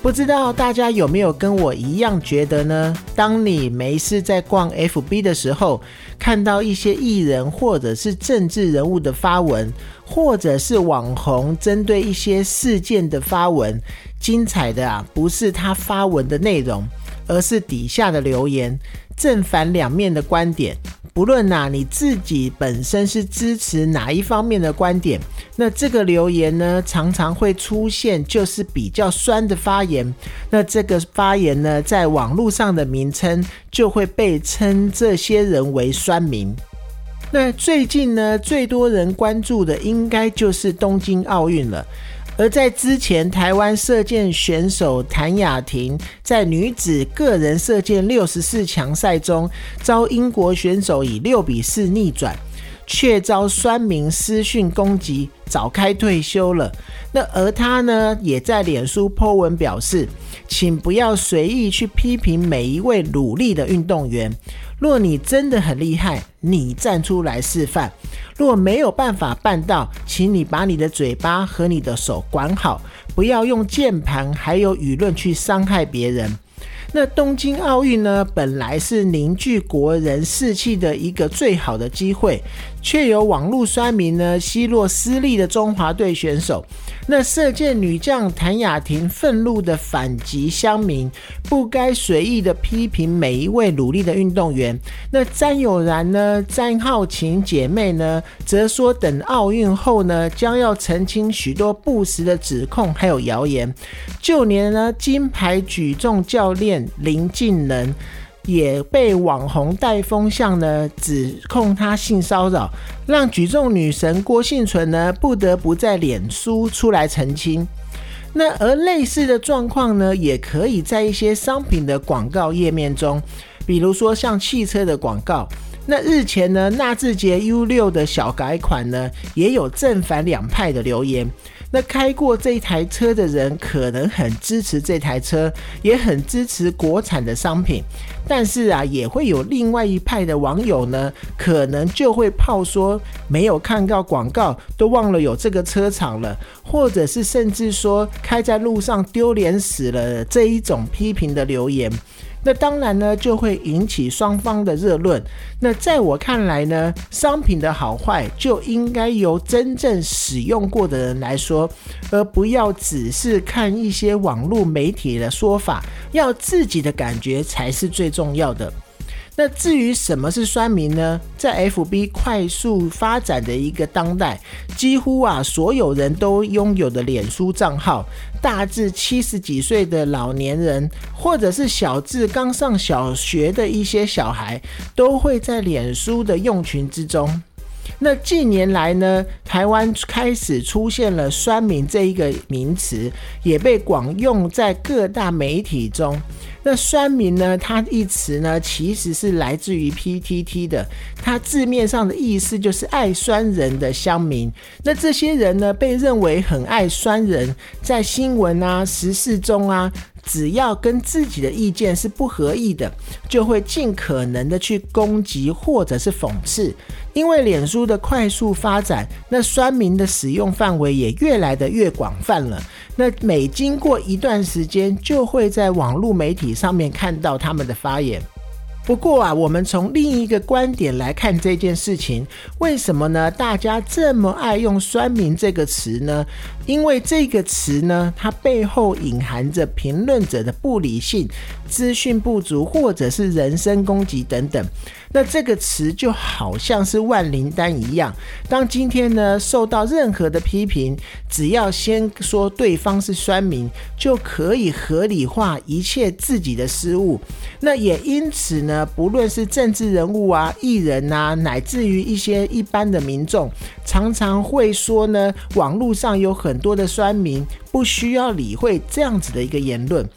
不知道大家有没有跟我一样觉得呢？当你没事在逛 FB 的时候，看到一些艺人或者是政治人物的发文，或者是网红针对一些事件的发文，精彩的啊，不是他发文的内容，而是底下的留言，正反两面的观点。不论呐，你自己本身是支持哪一方面的观点，那这个留言呢，常常会出现就是比较酸的发言。那这个发言呢，在网络上的名称就会被称这些人为酸民。那最近呢，最多人关注的应该就是东京奥运了。而在之前，台湾射箭选手谭雅婷在女子个人射箭六十四强赛中，遭英国选手以六比四逆转，却遭酸民私讯攻击，早开退休了。那而她呢，也在脸书 po 文表示，请不要随意去批评每一位努力的运动员。若你真的很厉害，你站出来示范；若没有办法办到，请你把你的嘴巴和你的手管好，不要用键盘还有舆论去伤害别人。那东京奥运呢，本来是凝聚国人士气的一个最好的机会，却有网络酸民呢奚落失利的中华队选手。那射箭女将谭雅婷愤怒的反击乡民，不该随意的批评每一位努力的运动员。那詹友然呢，詹浩晴姐妹呢，则说等奥运后呢，将要澄清许多不实的指控还有谣言。就连呢金牌举重教练。林敬能也被网红带风向呢，指控他性骚扰，让举重女神郭幸存呢不得不在脸书出来澄清。那而类似的状况呢，也可以在一些商品的广告页面中，比如说像汽车的广告。那日前呢，纳智捷 U 六的小改款呢，也有正反两派的留言。那开过这台车的人可能很支持这台车，也很支持国产的商品，但是啊，也会有另外一派的网友呢，可能就会炮说没有看到广告，都忘了有这个车厂了，或者是甚至说开在路上丢脸死了这一种批评的留言。那当然呢，就会引起双方的热论。那在我看来呢，商品的好坏就应该由真正使用过的人来说，而不要只是看一些网络媒体的说法，要自己的感觉才是最重要的。那至于什么是酸民呢？在 FB 快速发展的一个当代，几乎啊所有人都拥有的脸书账号，大至七十几岁的老年人，或者是小至刚上小学的一些小孩，都会在脸书的用群之中。那近年来呢，台湾开始出现了“酸民”这一个名词，也被广用在各大媒体中。那“酸民”呢，它一词呢，其实是来自于 PTT 的，它字面上的意思就是爱酸人的乡民。那这些人呢，被认为很爱酸人，在新闻啊、时事中啊。只要跟自己的意见是不合意的，就会尽可能的去攻击或者是讽刺。因为脸书的快速发展，那酸民的使用范围也越来越广泛了。那每经过一段时间，就会在网络媒体上面看到他们的发言。不过啊，我们从另一个观点来看这件事情，为什么呢？大家这么爱用“酸民”这个词呢？因为这个词呢，它背后隐含着评论者的不理性、资讯不足，或者是人身攻击等等。那这个词就好像是万灵丹一样，当今天呢受到任何的批评，只要先说对方是酸民，就可以合理化一切自己的失误。那也因此呢，不论是政治人物啊、艺人啊，乃至于一些一般的民众，常常会说呢，网络上有很多的酸民，不需要理会这样子的一个言论。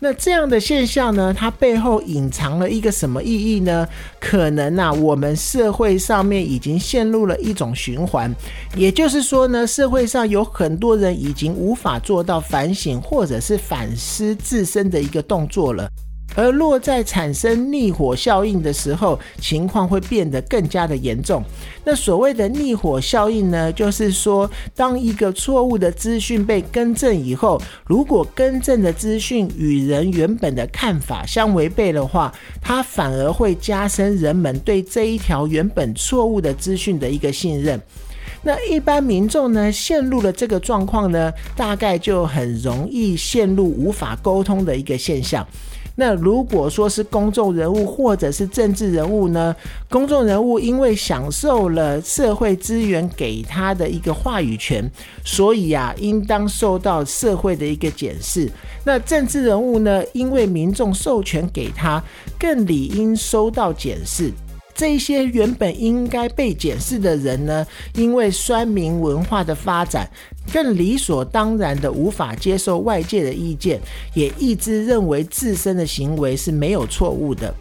那这样的现象呢，它背后隐藏了一个什么意义呢？可能啊，我们社会上面已经陷入了一种循环，也就是说呢，社会上有很多人已经无法做到反省或者是反思自身的一个动作了。而落在产生逆火效应的时候，情况会变得更加的严重。那所谓的逆火效应呢，就是说，当一个错误的资讯被更正以后，如果更正的资讯与人原本的看法相违背的话，它反而会加深人们对这一条原本错误的资讯的一个信任。那一般民众呢，陷入了这个状况呢，大概就很容易陷入无法沟通的一个现象。那如果说是公众人物或者是政治人物呢？公众人物因为享受了社会资源给他的一个话语权，所以啊，应当受到社会的一个检视。那政治人物呢，因为民众授权给他，更理应收到检视。这些原本应该被检视的人呢，因为酸民文化的发展，更理所当然的无法接受外界的意见，也一直认为自身的行为是没有错误的。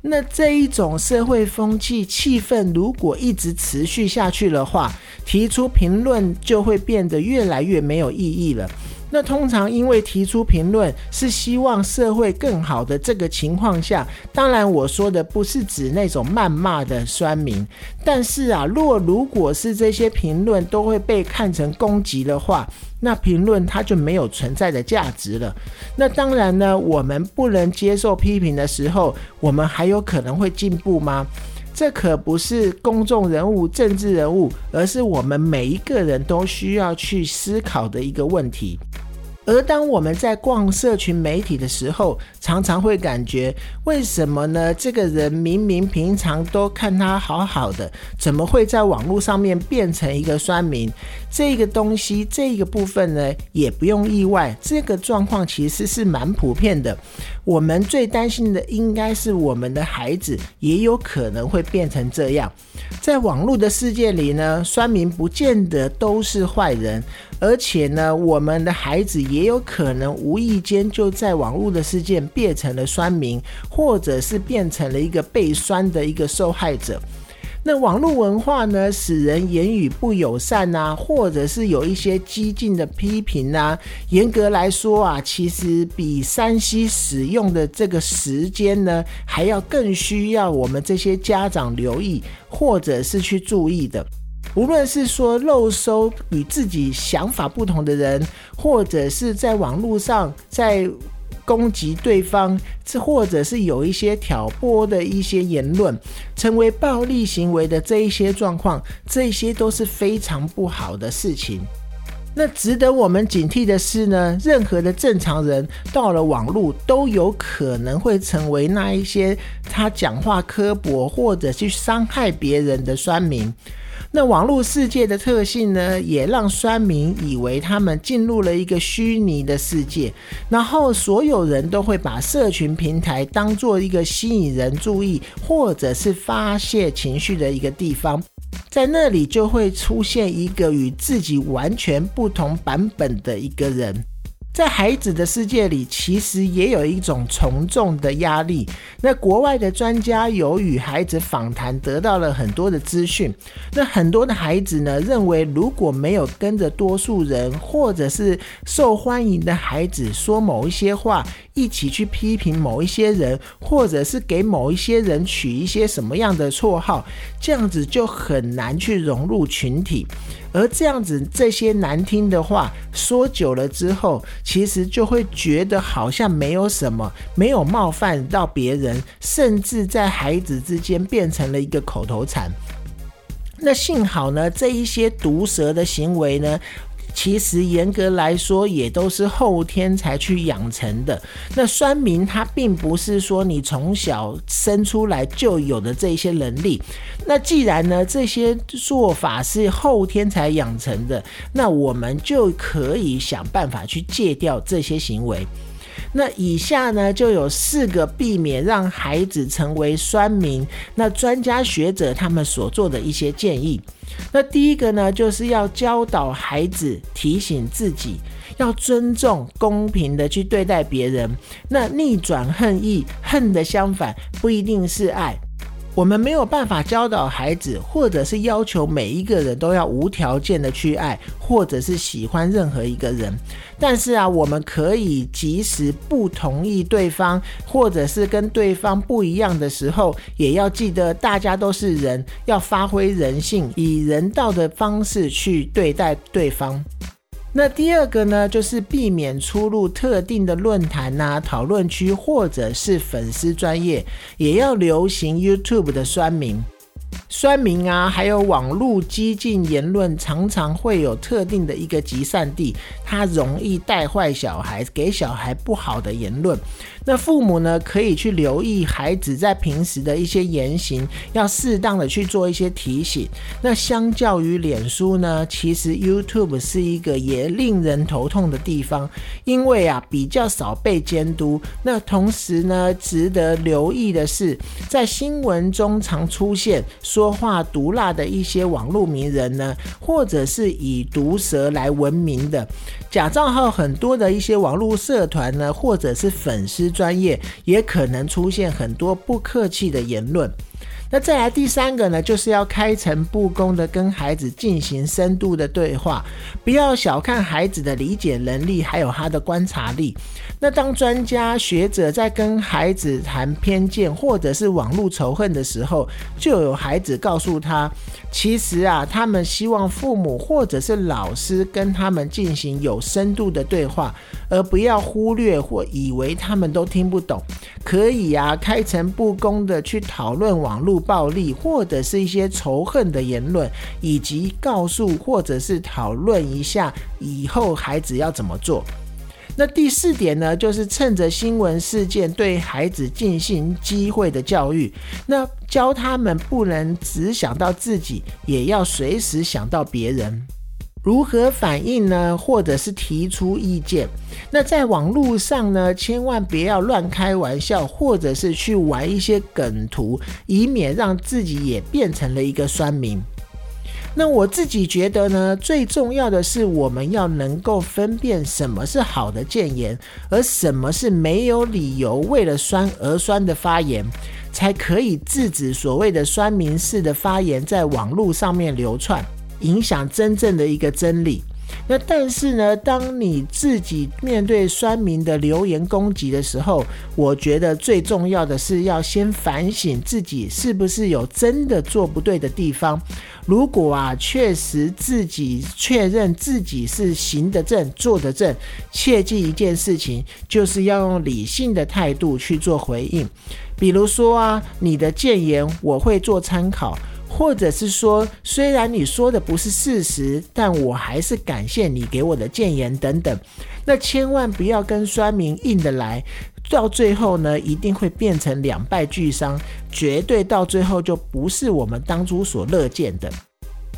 那这一种社会风气气氛如果一直持续下去的话，提出评论就会变得越来越没有意义了。那通常因为提出评论是希望社会更好的这个情况下，当然我说的不是指那种谩骂的酸民，但是啊，若如果是这些评论都会被看成攻击的话，那评论它就没有存在的价值了。那当然呢，我们不能接受批评的时候，我们还有可能会进步吗？这可不是公众人物、政治人物，而是我们每一个人都需要去思考的一个问题。而当我们在逛社群媒体的时候，常常会感觉，为什么呢？这个人明明平常都看他好好的，怎么会在网络上面变成一个酸民？这个东西，这个部分呢，也不用意外，这个状况其实是蛮普遍的。我们最担心的，应该是我们的孩子也有可能会变成这样。在网络的世界里呢，酸民不见得都是坏人。而且呢，我们的孩子也有可能无意间就在网络的事件变成了酸民，或者是变成了一个被酸的一个受害者。那网络文化呢，使人言语不友善啊，或者是有一些激进的批评啊。严格来说啊，其实比山西使用的这个时间呢，还要更需要我们这些家长留意，或者是去注意的。无论是说漏收与自己想法不同的人，或者是在网络上在攻击对方，这或者是有一些挑拨的一些言论，成为暴力行为的这一些状况，这些都是非常不好的事情。那值得我们警惕的是呢，任何的正常人到了网络，都有可能会成为那一些他讲话刻薄或者去伤害别人的酸民。那网络世界的特性呢，也让酸民以为他们进入了一个虚拟的世界，然后所有人都会把社群平台当做一个吸引人注意或者是发泄情绪的一个地方，在那里就会出现一个与自己完全不同版本的一个人。在孩子的世界里，其实也有一种从众的压力。那国外的专家有与孩子访谈，得到了很多的资讯。那很多的孩子呢，认为如果没有跟着多数人或者是受欢迎的孩子说某一些话，一起去批评某一些人，或者是给某一些人取一些什么样的绰号，这样子就很难去融入群体。而这样子，这些难听的话说久了之后，其实就会觉得好像没有什么，没有冒犯到别人，甚至在孩子之间变成了一个口头禅。那幸好呢，这一些毒舌的行为呢。其实严格来说，也都是后天才去养成的。那酸民他并不是说你从小生出来就有的这些能力。那既然呢这些做法是后天才养成的，那我们就可以想办法去戒掉这些行为。那以下呢就有四个避免让孩子成为酸民，那专家学者他们所做的一些建议。那第一个呢，就是要教导孩子提醒自己，要尊重、公平的去对待别人。那逆转恨意，恨的相反不一定是爱。我们没有办法教导孩子，或者是要求每一个人都要无条件的去爱，或者是喜欢任何一个人。但是啊，我们可以即使不同意对方，或者是跟对方不一样的时候，也要记得大家都是人，要发挥人性，以人道的方式去对待对方。那第二个呢，就是避免出入特定的论坛呐、讨论区或者是粉丝专业，也要流行 YouTube 的酸名。酸民啊，还有网络激进言论，常常会有特定的一个集散地，它容易带坏小孩，给小孩不好的言论。那父母呢，可以去留意孩子在平时的一些言行，要适当的去做一些提醒。那相较于脸书呢，其实 YouTube 是一个也令人头痛的地方，因为啊比较少被监督。那同时呢，值得留意的是，在新闻中常出现。说话毒辣的一些网络名人呢，或者是以毒舌来闻名的假账号，很多的一些网络社团呢，或者是粉丝专业，也可能出现很多不客气的言论。那再来第三个呢，就是要开诚布公的跟孩子进行深度的对话，不要小看孩子的理解能力，还有他的观察力。那当专家学者在跟孩子谈偏见或者是网络仇恨的时候，就有孩子告诉他，其实啊，他们希望父母或者是老师跟他们进行有深度的对话，而不要忽略或以为他们都听不懂。可以啊，开诚布公的去讨论网络。暴力或者是一些仇恨的言论，以及告诉或者是讨论一下以后孩子要怎么做。那第四点呢，就是趁着新闻事件对孩子进行机会的教育，那教他们不能只想到自己，也要随时想到别人。如何反应呢？或者是提出意见？那在网络上呢，千万不要乱开玩笑，或者是去玩一些梗图，以免让自己也变成了一个酸民。那我自己觉得呢，最重要的是我们要能够分辨什么是好的谏言，而什么是没有理由为了酸而酸的发言，才可以制止所谓的酸民式的发言在网络上面流窜。影响真正的一个真理。那但是呢，当你自己面对酸民的留言攻击的时候，我觉得最重要的是要先反省自己是不是有真的做不对的地方。如果啊，确实自己确认自己是行得正、坐得正，切记一件事情，就是要用理性的态度去做回应。比如说啊，你的谏言我会做参考。或者是说，虽然你说的不是事实，但我还是感谢你给我的谏言等等。那千万不要跟酸民硬的来，到最后呢，一定会变成两败俱伤，绝对到最后就不是我们当初所乐见的。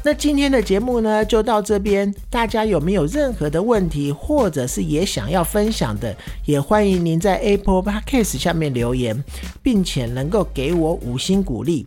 那今天的节目呢，就到这边。大家有没有任何的问题，或者是也想要分享的，也欢迎您在 Apple Podcast 下面留言，并且能够给我五星鼓励。